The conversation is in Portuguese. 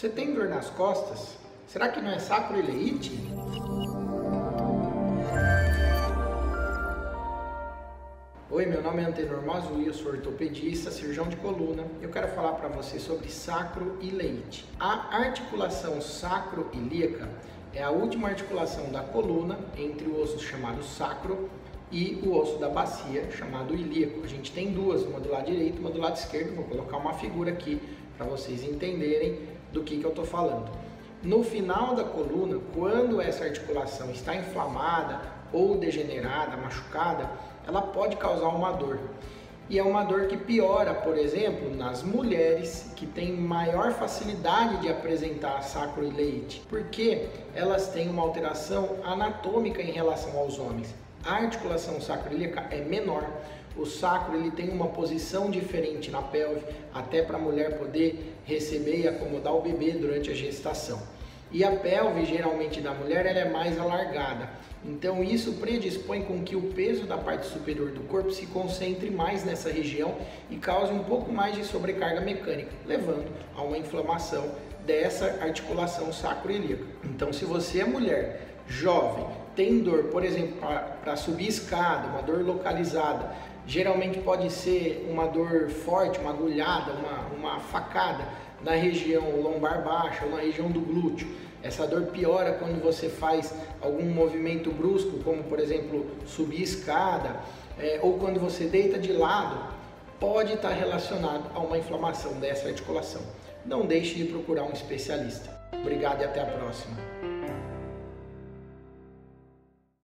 Você tem dor nas costas? Será que não é sacroileite? Oi, meu nome é Antenor Mazui, eu sou ortopedista, cirurgião de coluna. Eu quero falar para você sobre sacroileite. A articulação sacroilíaca é a última articulação da coluna entre o osso chamado sacro e o osso da bacia chamado ilíaco. A gente tem duas, uma do lado direito uma do lado esquerdo. Vou colocar uma figura aqui para vocês entenderem do que, que eu estou falando. No final da coluna, quando essa articulação está inflamada ou degenerada, machucada, ela pode causar uma dor. E é uma dor que piora, por exemplo, nas mulheres que têm maior facilidade de apresentar sacroileite, porque elas têm uma alteração anatômica em relação aos homens. A articulação sacroiliaca é menor, o sacro ele tem uma posição diferente na pelve, até para a mulher poder receber e acomodar o bebê durante a gestação. E a pelve, geralmente da mulher, ela é mais alargada. Então isso predispõe com que o peso da parte superior do corpo se concentre mais nessa região e cause um pouco mais de sobrecarga mecânica, levando a uma inflamação dessa articulação sacroiliaca. Então se você é mulher, jovem, tem dor, por exemplo, para subir escada, uma dor localizada, geralmente pode ser uma dor forte, uma agulhada, uma, uma facada na região lombar baixa ou na região do glúteo. Essa dor piora quando você faz algum movimento brusco, como por exemplo subir escada, é, ou quando você deita de lado, pode estar relacionado a uma inflamação dessa articulação. Não deixe de procurar um especialista. Obrigado e até a próxima.